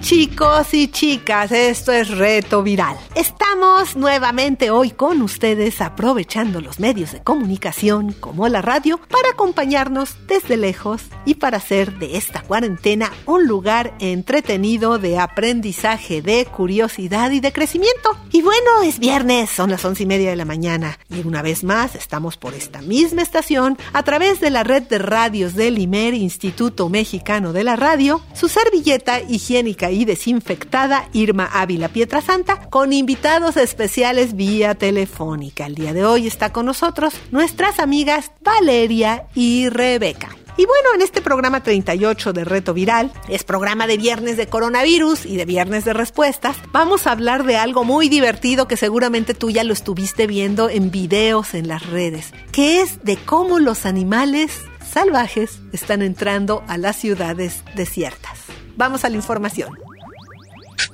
chicos y chicas, esto es Reto Viral. Estamos nuevamente hoy con ustedes aprovechando los medios de comunicación como la radio para acompañarnos desde lejos y para hacer de esta cuarentena un lugar entretenido de aprendizaje, de curiosidad y de crecimiento. Y bueno, es viernes, son las once y media de la mañana y una vez más estamos por esta misma estación a través de la red de radios del IMER, Instituto Mexicano de la Radio, su servilleta higiénica y desinfectada Irma Ávila Pietrasanta con invitados especiales vía telefónica. El día de hoy está con nosotros nuestras amigas Valeria y Rebeca. Y bueno, en este programa 38 de Reto Viral, es programa de viernes de coronavirus y de viernes de respuestas, vamos a hablar de algo muy divertido que seguramente tú ya lo estuviste viendo en videos en las redes, que es de cómo los animales salvajes están entrando a las ciudades desiertas. Vamos a la información.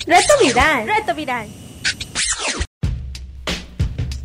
Reto Viral. Reto Viral.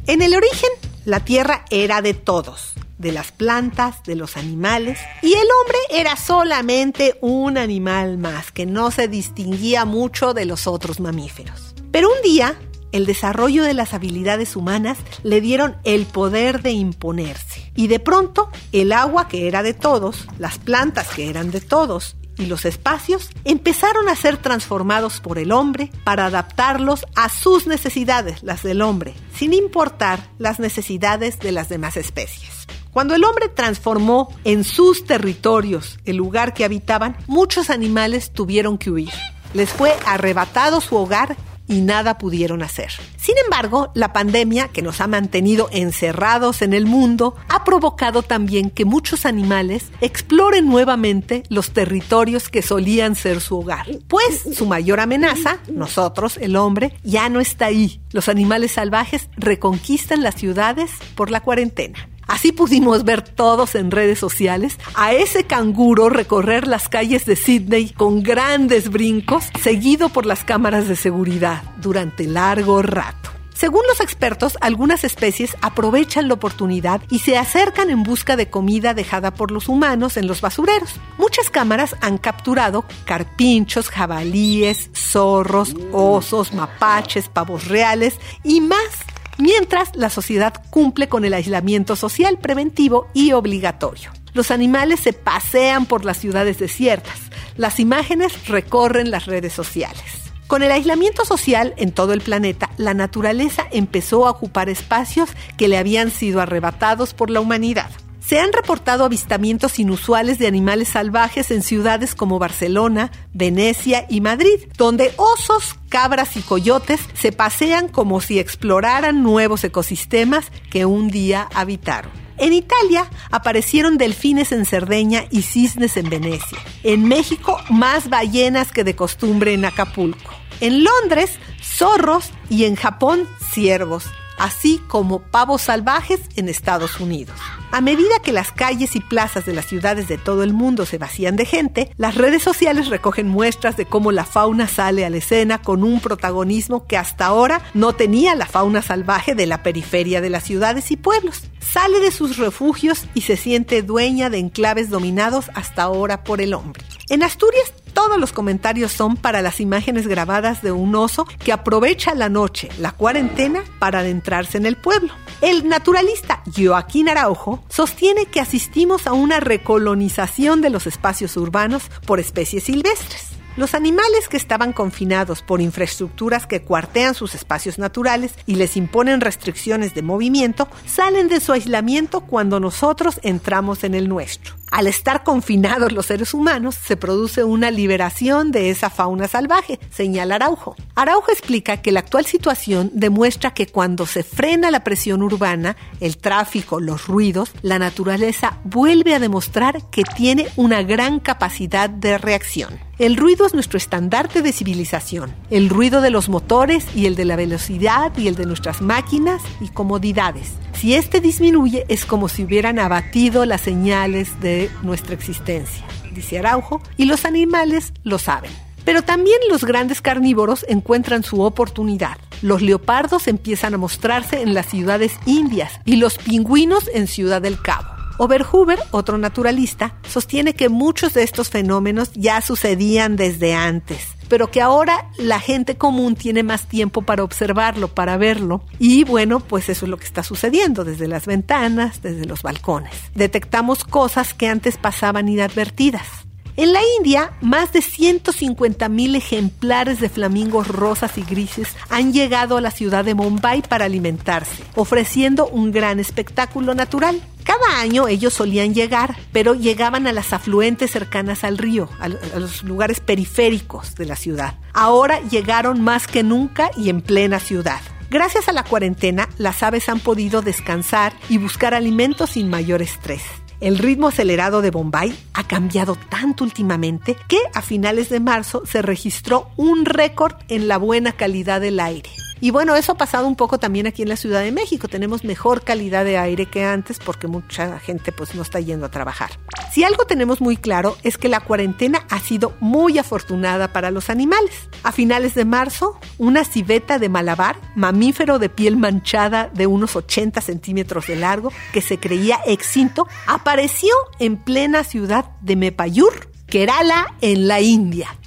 En el origen, la tierra era de todos, de las plantas, de los animales, y el hombre era solamente un animal más que no se distinguía mucho de los otros mamíferos. Pero un día, el desarrollo de las habilidades humanas le dieron el poder de imponerse. Y de pronto, el agua que era de todos, las plantas que eran de todos y los espacios empezaron a ser transformados por el hombre para adaptarlos a sus necesidades, las del hombre, sin importar las necesidades de las demás especies. Cuando el hombre transformó en sus territorios el lugar que habitaban, muchos animales tuvieron que huir. Les fue arrebatado su hogar y nada pudieron hacer. Sin embargo, la pandemia que nos ha mantenido encerrados en el mundo ha provocado también que muchos animales exploren nuevamente los territorios que solían ser su hogar. Pues su mayor amenaza, nosotros, el hombre, ya no está ahí. Los animales salvajes reconquistan las ciudades por la cuarentena. Así pudimos ver todos en redes sociales a ese canguro recorrer las calles de Sydney con grandes brincos, seguido por las cámaras de seguridad durante largo rato. Según los expertos, algunas especies aprovechan la oportunidad y se acercan en busca de comida dejada por los humanos en los basureros. Muchas cámaras han capturado carpinchos, jabalíes, zorros, osos, mapaches, pavos reales y más mientras la sociedad cumple con el aislamiento social preventivo y obligatorio. Los animales se pasean por las ciudades desiertas. Las imágenes recorren las redes sociales. Con el aislamiento social en todo el planeta, la naturaleza empezó a ocupar espacios que le habían sido arrebatados por la humanidad. Se han reportado avistamientos inusuales de animales salvajes en ciudades como Barcelona, Venecia y Madrid, donde osos, cabras y coyotes se pasean como si exploraran nuevos ecosistemas que un día habitaron. En Italia aparecieron delfines en Cerdeña y cisnes en Venecia. En México, más ballenas que de costumbre en Acapulco. En Londres, zorros y en Japón, ciervos así como pavos salvajes en Estados Unidos. A medida que las calles y plazas de las ciudades de todo el mundo se vacían de gente, las redes sociales recogen muestras de cómo la fauna sale a la escena con un protagonismo que hasta ahora no tenía la fauna salvaje de la periferia de las ciudades y pueblos. Sale de sus refugios y se siente dueña de enclaves dominados hasta ahora por el hombre. En Asturias todos los comentarios son para las imágenes grabadas de un oso que aprovecha la noche, la cuarentena, para adentrarse en el pueblo. El naturalista Joaquín Araujo sostiene que asistimos a una recolonización de los espacios urbanos por especies silvestres. Los animales que estaban confinados por infraestructuras que cuartean sus espacios naturales y les imponen restricciones de movimiento salen de su aislamiento cuando nosotros entramos en el nuestro. Al estar confinados los seres humanos, se produce una liberación de esa fauna salvaje, señala Araujo. Araujo explica que la actual situación demuestra que cuando se frena la presión urbana, el tráfico, los ruidos, la naturaleza vuelve a demostrar que tiene una gran capacidad de reacción. El ruido es nuestro estandarte de civilización. El ruido de los motores y el de la velocidad y el de nuestras máquinas y comodidades. Si este disminuye es como si hubieran abatido las señales de nuestra existencia, dice Araujo, y los animales lo saben. Pero también los grandes carnívoros encuentran su oportunidad. Los leopardos empiezan a mostrarse en las ciudades indias y los pingüinos en Ciudad del Cabo. Overhuber, otro naturalista, sostiene que muchos de estos fenómenos ya sucedían desde antes, pero que ahora la gente común tiene más tiempo para observarlo, para verlo. Y bueno, pues eso es lo que está sucediendo desde las ventanas, desde los balcones. Detectamos cosas que antes pasaban inadvertidas. En la India, más de 150 mil ejemplares de flamingos rosas y grises han llegado a la ciudad de Mumbai para alimentarse, ofreciendo un gran espectáculo natural. Cada año ellos solían llegar, pero llegaban a las afluentes cercanas al río, a, los lugares periféricos de la ciudad. Ahora llegaron más que nunca y en plena ciudad. Gracias a la cuarentena, las aves han podido descansar y buscar alimentos sin mayor estrés. El ritmo acelerado de Bombay ha cambiado tanto últimamente que a finales de marzo se registró un récord en la buena calidad del aire. Y bueno, eso ha pasado un poco también aquí en la Ciudad de México. Tenemos mejor calidad de aire que antes porque mucha gente pues no está yendo a trabajar. Si algo tenemos muy claro es que la cuarentena ha sido muy afortunada para los animales. A finales de marzo, una civeta de malabar, mamífero de piel manchada de unos 80 centímetros de largo, que se creía extinto, apareció en plena ciudad de Mepayur, Kerala, en la India.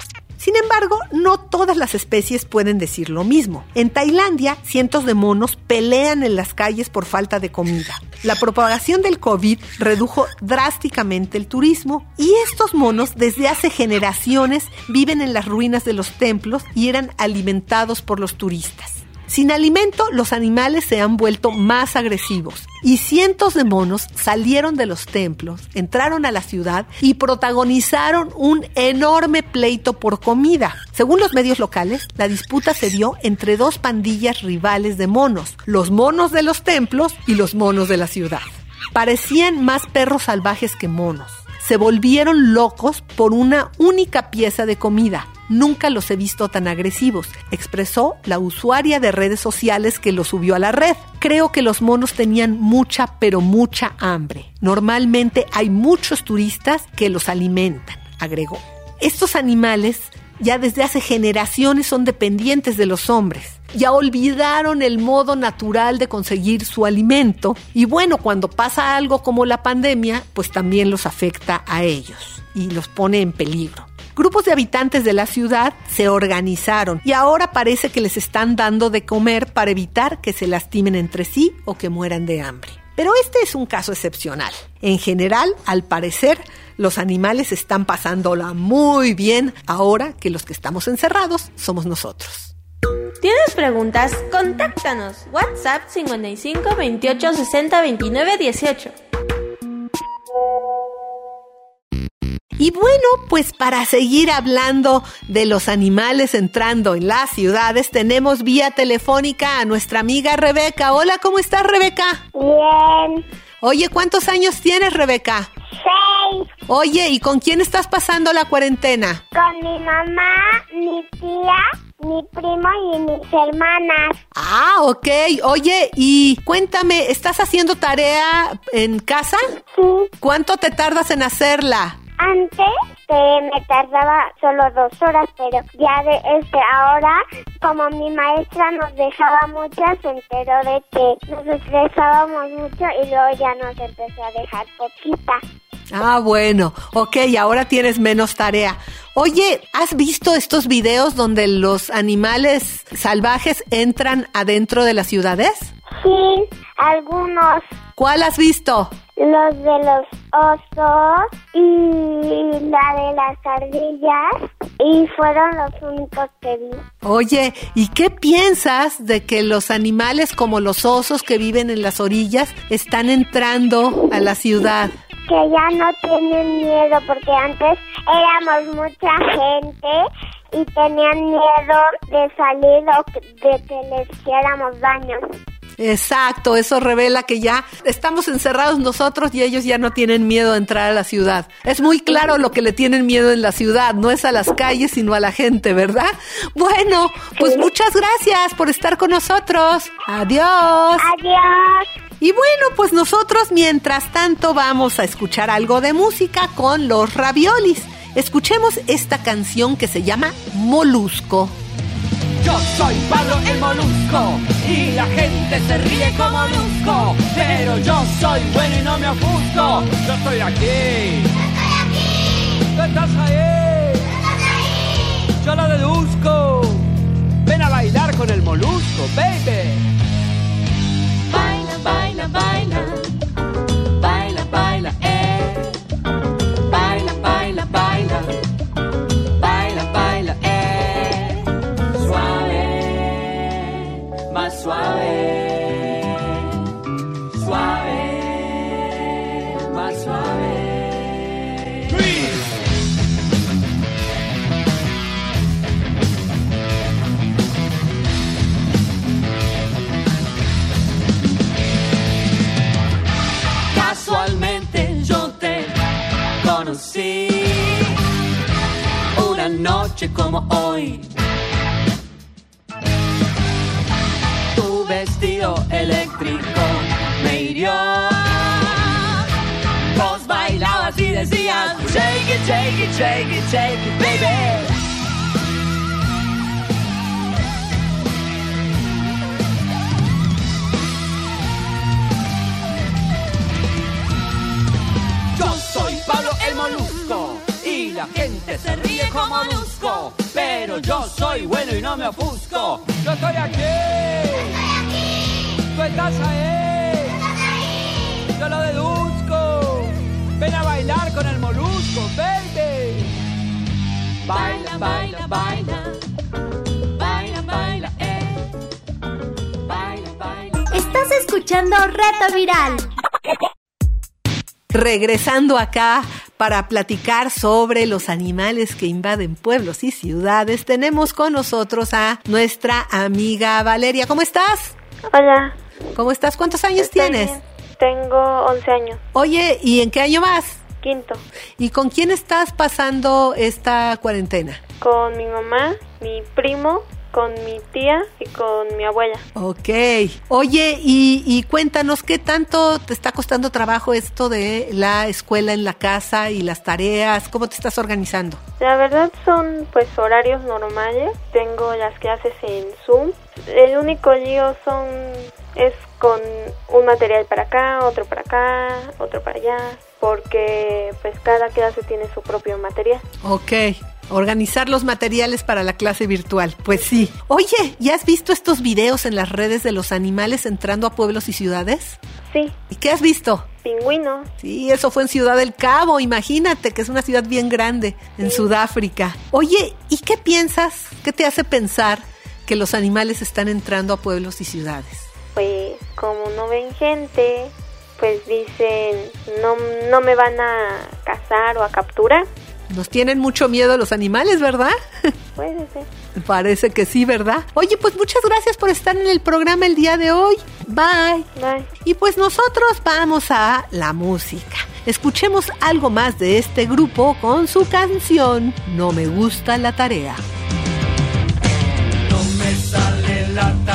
Sin embargo, no todas las especies pueden decir lo mismo. En Tailandia, cientos de monos pelean en las calles por falta de comida. La propagación del COVID redujo drásticamente el turismo y estos monos desde hace generaciones viven en las ruinas de los templos y eran alimentados por los turistas. Sin alimento, los animales se han vuelto más agresivos y cientos de monos salieron de los templos, entraron a la ciudad y protagonizaron un enorme pleito por comida. Según los medios locales, la disputa se dio entre dos pandillas rivales de monos, los monos de los templos y los monos de la ciudad. Parecían más perros salvajes que monos. Se volvieron locos por una única pieza de comida, Nunca los he visto tan agresivos, expresó la usuaria de redes sociales que lo subió a la red. Creo que los monos tenían mucha, pero mucha hambre. Normalmente hay muchos turistas que los alimentan, agregó. Estos animales ya desde hace generaciones son dependientes de los hombres. Ya olvidaron el modo natural de conseguir su alimento y bueno, cuando pasa algo como la pandemia, pues también los afecta a ellos y los pone en peligro. Grupos de habitantes de la ciudad se organizaron y ahora parece que les están dando de comer para evitar que se lastimen entre sí o que mueran de hambre. Pero este es un caso excepcional. En general, al parecer, los animales están pasándola muy bien ahora que los que estamos encerrados somos nosotros. ¿Tienes preguntas? Contáctanos. WhatsApp 55 28 60 29 18. Y bueno, pues para seguir hablando de los animales entrando en las ciudades, tenemos vía telefónica a nuestra amiga Rebeca. Hola, ¿cómo estás, Rebeca? Bien. Oye, ¿cuántos años tienes, Rebeca? Seis. Oye, ¿y con quién estás pasando la cuarentena? Con mi mamá, mi tía, mi primo y mis hermanas. Ah, ok. Oye, y cuéntame, ¿estás haciendo tarea en casa? Sí. ¿Cuánto te tardas en hacerla? Antes eh, me tardaba solo dos horas, pero ya de este ahora, como mi maestra nos dejaba mucho, se enteró de que nos estresábamos mucho y luego ya nos empezó a dejar poquita. Ah, bueno, ok, ahora tienes menos tarea. Oye, ¿has visto estos videos donde los animales salvajes entran adentro de las ciudades? Sí, algunos. ¿Cuál has visto? Los de los osos y la de las ardillas y fueron los únicos que vi. Oye, ¿y qué piensas de que los animales como los osos que viven en las orillas están entrando a la ciudad? Que ya no tienen miedo porque antes éramos mucha gente y tenían miedo de salir o de que les hiciéramos daño. Exacto, eso revela que ya estamos encerrados nosotros y ellos ya no tienen miedo a entrar a la ciudad. Es muy claro lo que le tienen miedo en la ciudad, no es a las calles, sino a la gente, ¿verdad? Bueno, pues muchas gracias por estar con nosotros. Adiós. Adiós. Y bueno, pues nosotros mientras tanto vamos a escuchar algo de música con los raviolis. Escuchemos esta canción que se llama Molusco. Yo soy Pablo el Molusco y la gente se ríe como Molusco, pero yo soy bueno y no me ofusco. Yo estoy aquí. Yo estoy aquí. Tú estás ahí. Tú estás ahí. Yo lo deduzco. Ven a bailar con el Molusco, baby. Como hoy. Tu vestido eléctrico me hirió. Vos bailabas y decías, shake it, shake it, shake it, shake it, baby. Yo soy Pablo el Molusco y la gente se ríe como Molusco, pero yo soy bueno y no me ofusco. Yo estoy aquí. Estoy aquí. Tú estás ahí. Yo lo deduzco. Ven a bailar con el Molusco, baby. Baila, baila, baila. Baila, baila, eh. Baila, baila. Estás escuchando Reto Viral. Regresando acá para platicar sobre los animales que invaden pueblos y ciudades, tenemos con nosotros a nuestra amiga Valeria. ¿Cómo estás? Hola. ¿Cómo estás? ¿Cuántos años Estoy tienes? bien. Tengo 11 años. Oye, ¿y en qué año vas? Quinto. ¿Y con quién estás pasando esta cuarentena? Con mi mamá, mi primo, con mi tía y con mi abuela. Ok. Oye, y, y cuéntanos, ¿qué tanto te está costando trabajo esto de la escuela en la casa y las tareas? ¿Cómo te estás organizando? La verdad son pues horarios normales. Tengo las clases en Zoom. El único lío son es con un material para acá, otro para acá, otro para allá, porque pues cada clase tiene su propio material. Ok. Organizar los materiales para la clase virtual. Pues sí. Oye, ¿ya has visto estos videos en las redes de los animales entrando a pueblos y ciudades? Sí, ¿Y qué has visto? pingüinos. Sí, eso fue en Ciudad del Cabo, imagínate, que es una ciudad bien grande en Sudáfrica. Oye, ¿y qué piensas? ¿Qué te hace pensar que los animales están entrando a pueblos y ciudades? pues como no ven gente, pues dicen, no, no me van a cazar o a capturar. Nos tienen mucho miedo los animales, ¿verdad? Puede ser. Parece que sí, ¿verdad? Oye, pues muchas gracias por estar en el programa el día de hoy. Bye. Bye. Y pues nosotros vamos a la música. Escuchemos algo más de este grupo con su canción No me gusta la tarea. No me sale la tarea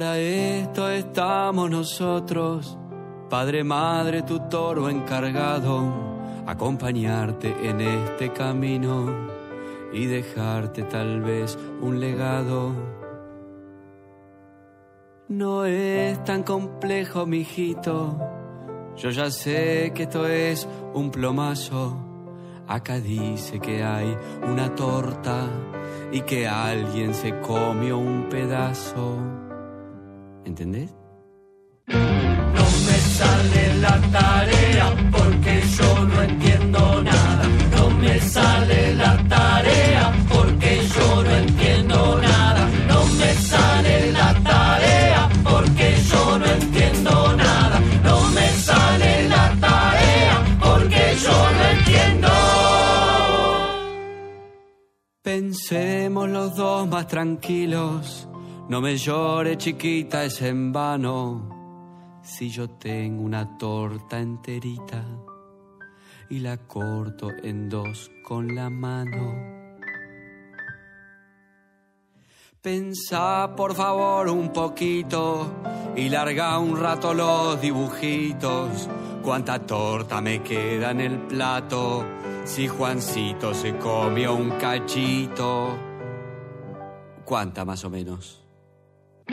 Para esto estamos nosotros, Padre, Madre, tutor o encargado, acompañarte en este camino y dejarte tal vez un legado. No es tan complejo, mijito. Yo ya sé que esto es un plomazo. Acá dice que hay una torta y que alguien se comió un pedazo. ¿Entendés? No me sale la tarea porque yo no entiendo nada. No me sale la tarea porque yo no entiendo nada. No me sale la tarea porque yo no entiendo nada. No me sale la tarea porque yo no entiendo. Pensemos los dos más tranquilos. No me llore, chiquita, es en vano. Si yo tengo una torta enterita y la corto en dos con la mano. Pensá por favor un poquito y larga un rato los dibujitos. Cuánta torta me queda en el plato si Juancito se comió un cachito. ¿Cuánta más o menos?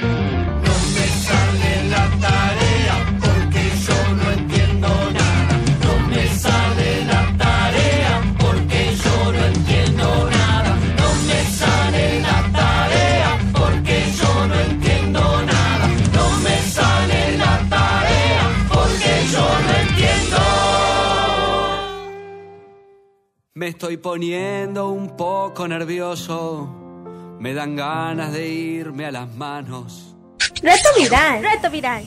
No me sale la tarea porque yo no entiendo nada. No me sale la tarea porque yo no entiendo nada. No me sale la tarea porque yo no entiendo nada. No me sale la tarea porque yo no entiendo. Me estoy poniendo un poco nervioso. Me dan ganas de irme a las manos. Reto viral. Reto viral.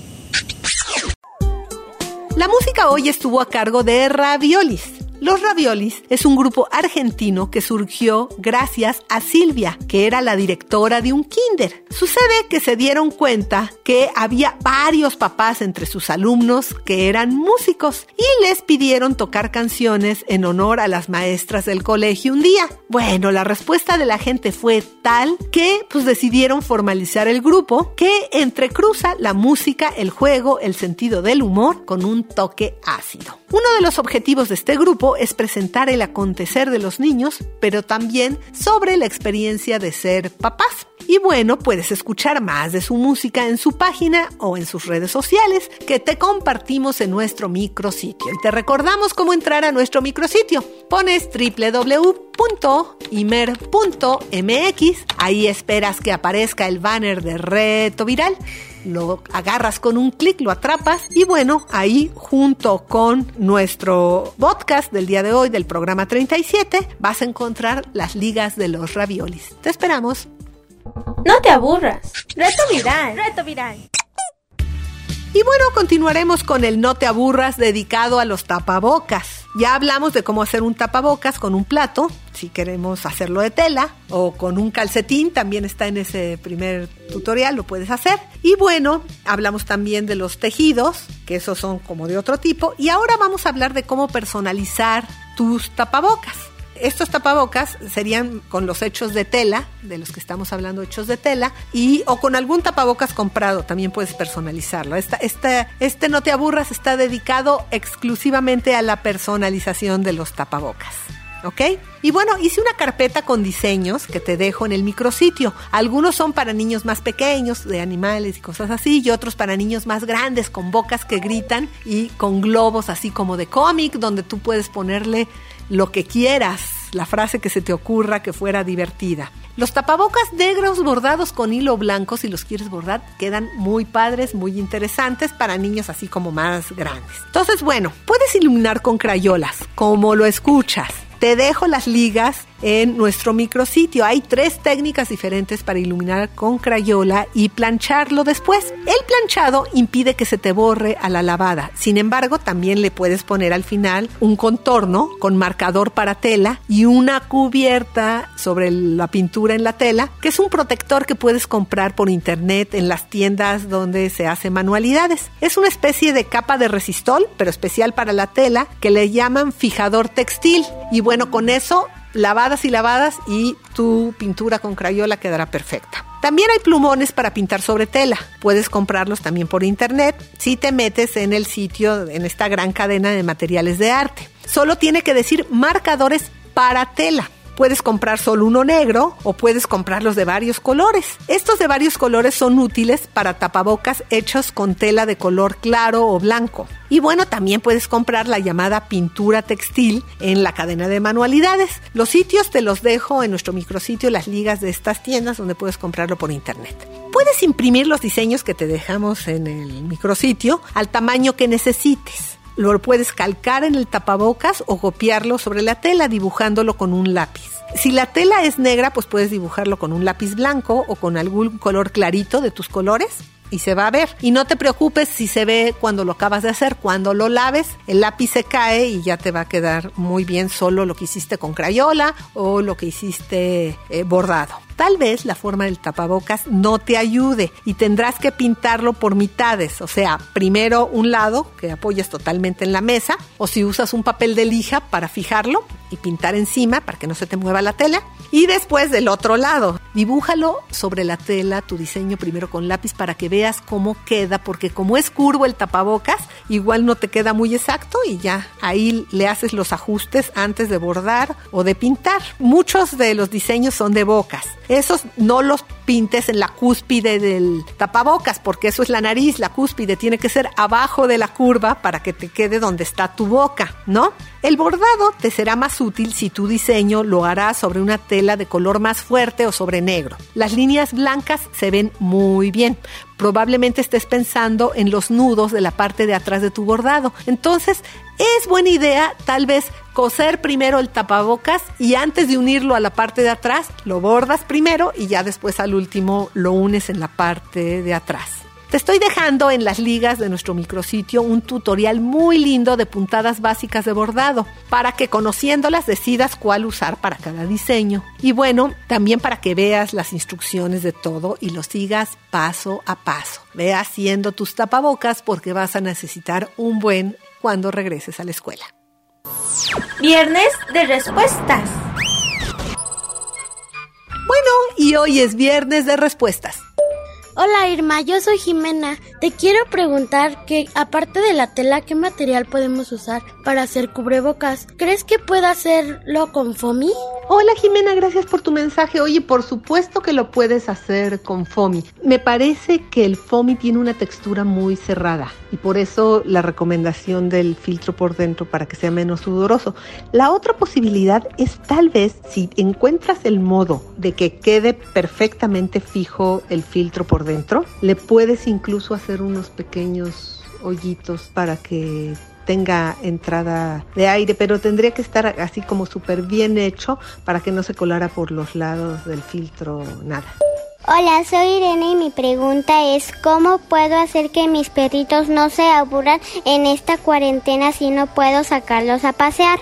La música hoy estuvo a cargo de Raviolis. Los Raviolis es un grupo argentino que surgió gracias a Silvia, que era la directora de un kinder. Sucede que se dieron cuenta que había varios papás entre sus alumnos que eran músicos y les pidieron tocar canciones en honor a las maestras del colegio un día. Bueno, la respuesta de la gente fue tal que pues decidieron formalizar el grupo que entrecruza la música, el juego, el sentido del humor con un toque ácido. Uno de los objetivos de este grupo es presentar el acontecer de los niños, pero también sobre la experiencia de ser papás. Y bueno, puedes escuchar más de su música en su página o en sus redes sociales que te compartimos en nuestro micrositio. Y te recordamos cómo entrar a nuestro micrositio. Pones www.imer.mx, ahí esperas que aparezca el banner de reto viral lo agarras con un clic, lo atrapas y bueno, ahí junto con nuestro podcast del día de hoy del programa 37 vas a encontrar las ligas de los raviolis. Te esperamos. No te aburras. Reto viral. Reto viral. Y bueno, continuaremos con el No te aburras dedicado a los tapabocas. Ya hablamos de cómo hacer un tapabocas con un plato, si queremos hacerlo de tela, o con un calcetín, también está en ese primer tutorial, lo puedes hacer. Y bueno, hablamos también de los tejidos, que esos son como de otro tipo. Y ahora vamos a hablar de cómo personalizar tus tapabocas estos tapabocas serían con los hechos de tela, de los que estamos hablando, hechos de tela, y o con algún tapabocas comprado, también puedes personalizarlo. Este No Te Aburras está dedicado exclusivamente a la personalización de los tapabocas. ¿Ok? Y bueno, hice una carpeta con diseños que te dejo en el micrositio. Algunos son para niños más pequeños, de animales y cosas así, y otros para niños más grandes, con bocas que gritan y con globos así como de cómic, donde tú puedes ponerle lo que quieras, la frase que se te ocurra que fuera divertida. Los tapabocas negros bordados con hilo blanco, si los quieres bordar, quedan muy padres, muy interesantes para niños así como más grandes. Entonces, bueno, puedes iluminar con crayolas, como lo escuchas. Te dejo las ligas en nuestro micrositio. Hay tres técnicas diferentes para iluminar con crayola y plancharlo después. El planchado impide que se te borre a la lavada. Sin embargo, también le puedes poner al final un contorno con marcador para tela y una cubierta sobre la pintura en la tela, que es un protector que puedes comprar por internet en las tiendas donde se hacen manualidades. Es una especie de capa de resistol, pero especial para la tela, que le llaman fijador textil. Y bueno, con eso lavadas y lavadas y tu pintura con crayola quedará perfecta. También hay plumones para pintar sobre tela. Puedes comprarlos también por internet si te metes en el sitio, en esta gran cadena de materiales de arte. Solo tiene que decir marcadores para tela. Puedes comprar solo uno negro o puedes comprarlos de varios colores. Estos de varios colores son útiles para tapabocas hechos con tela de color claro o blanco. Y bueno, también puedes comprar la llamada pintura textil en la cadena de manualidades. Los sitios te los dejo en nuestro micrositio, las ligas de estas tiendas donde puedes comprarlo por internet. Puedes imprimir los diseños que te dejamos en el micrositio al tamaño que necesites. Lo puedes calcar en el tapabocas o copiarlo sobre la tela dibujándolo con un lápiz. Si la tela es negra, pues puedes dibujarlo con un lápiz blanco o con algún color clarito de tus colores. y se va a ver. Y no te preocupes si se ve cuando lo acabas de hacer. Cuando lo laves, el lápiz se cae y ya te va a quedar muy bien solo lo que hiciste con crayola o lo que hiciste eh, bordado. Tal vez la forma del tapabocas no te ayude y tendrás que pintarlo por mitades, o sea, primero un lado que apoyes totalmente en la mesa o si usas un papel de lija para fijarlo y pintar encima para que no se te mueva la tela y después del otro lado. Dibújalo sobre la tela tu diseño primero con lápiz para que veas cómo queda, porque como es curvo el tapabocas, igual no te queda muy exacto y ya ahí le haces los ajustes antes de bordar o de pintar. Muchos de los diseños son de bocas. Esos no los pintes en la cúspide del tapabocas, porque eso es la nariz, la cúspide tiene que ser abajo de la curva para que te quede donde está tu boca, ¿no? El bordado te será más útil si tu diseño lo harás sobre una tela de color más fuerte o sobre negro. Las líneas blancas se ven muy bien. Probablemente estés pensando en los nudos de la parte de atrás de tu bordado. Entonces, es buena idea tal vez coser primero el tapabocas y antes de unirlo a la parte de atrás, lo bordas primero y ya después al último lo unes en la parte de atrás. Te estoy dejando en las ligas de nuestro micrositio un tutorial muy lindo de puntadas básicas de bordado para que conociéndolas decidas cuál usar para cada diseño. Y bueno, también para que veas las instrucciones de todo y lo sigas paso a paso. Ve haciendo tus tapabocas porque vas a necesitar un buen cuando regreses a la escuela. Viernes de respuestas. Bueno, y hoy es viernes de respuestas. Hola Irma, yo soy Jimena. Te quiero preguntar que aparte de la tela, ¿qué material podemos usar para hacer cubrebocas? ¿Crees que pueda hacerlo con foamy? Hola Jimena, gracias por tu mensaje. Oye, por supuesto que lo puedes hacer con foamy. Me parece que el foamy tiene una textura muy cerrada y por eso la recomendación del filtro por dentro para que sea menos sudoroso. La otra posibilidad es tal vez si encuentras el modo de que quede perfectamente fijo el filtro por dentro, le puedes incluso hacer unos pequeños hoyitos para que tenga entrada de aire, pero tendría que estar así como súper bien hecho para que no se colara por los lados del filtro nada. Hola, soy Irene y mi pregunta es ¿cómo puedo hacer que mis perritos no se aburran en esta cuarentena si no puedo sacarlos a pasear?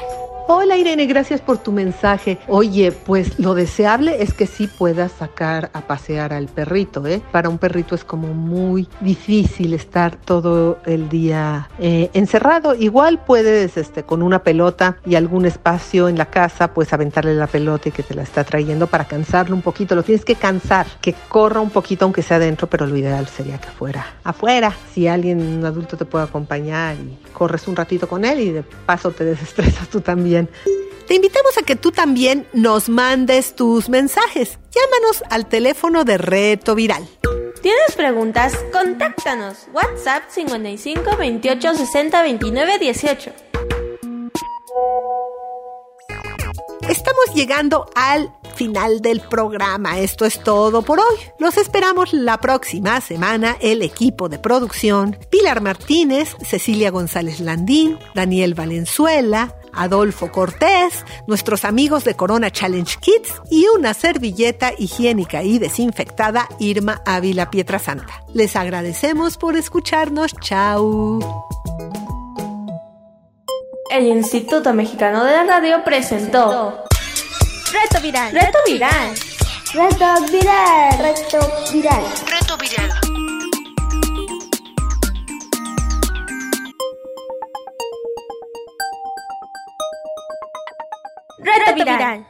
Hola Irene, gracias por tu mensaje. Oye, pues lo deseable es que sí puedas sacar a pasear al perrito, ¿eh? Para un perrito es como muy difícil estar todo el día eh, encerrado. Igual puedes, este, con una pelota y algún espacio en la casa, pues aventarle la pelota y que te la está trayendo para cansarlo un poquito. Lo tienes que cansar, que corra un poquito aunque sea adentro, pero lo ideal sería que fuera afuera. Si alguien, un adulto te puede acompañar y corres un ratito con él y de paso te desestresas tú también. Te invitamos a que tú también nos mandes tus mensajes. Llámanos al teléfono de Reto Viral. ¿Tienes preguntas? Contáctanos. WhatsApp 55 28 60 29 18. Estamos llegando al final del programa. Esto es todo por hoy. Los esperamos la próxima semana el equipo de producción Pilar Martínez, Cecilia González Landín, Daniel Valenzuela, Adolfo Cortés, nuestros amigos de Corona Challenge Kids y una servilleta higiénica y desinfectada Irma Ávila Pietrasanta. Les agradecemos por escucharnos. Chao. El Instituto Mexicano de la Radio presentó Reto viral. Reto Viral. Reto viral. Reto viral. Reto viral. Viral.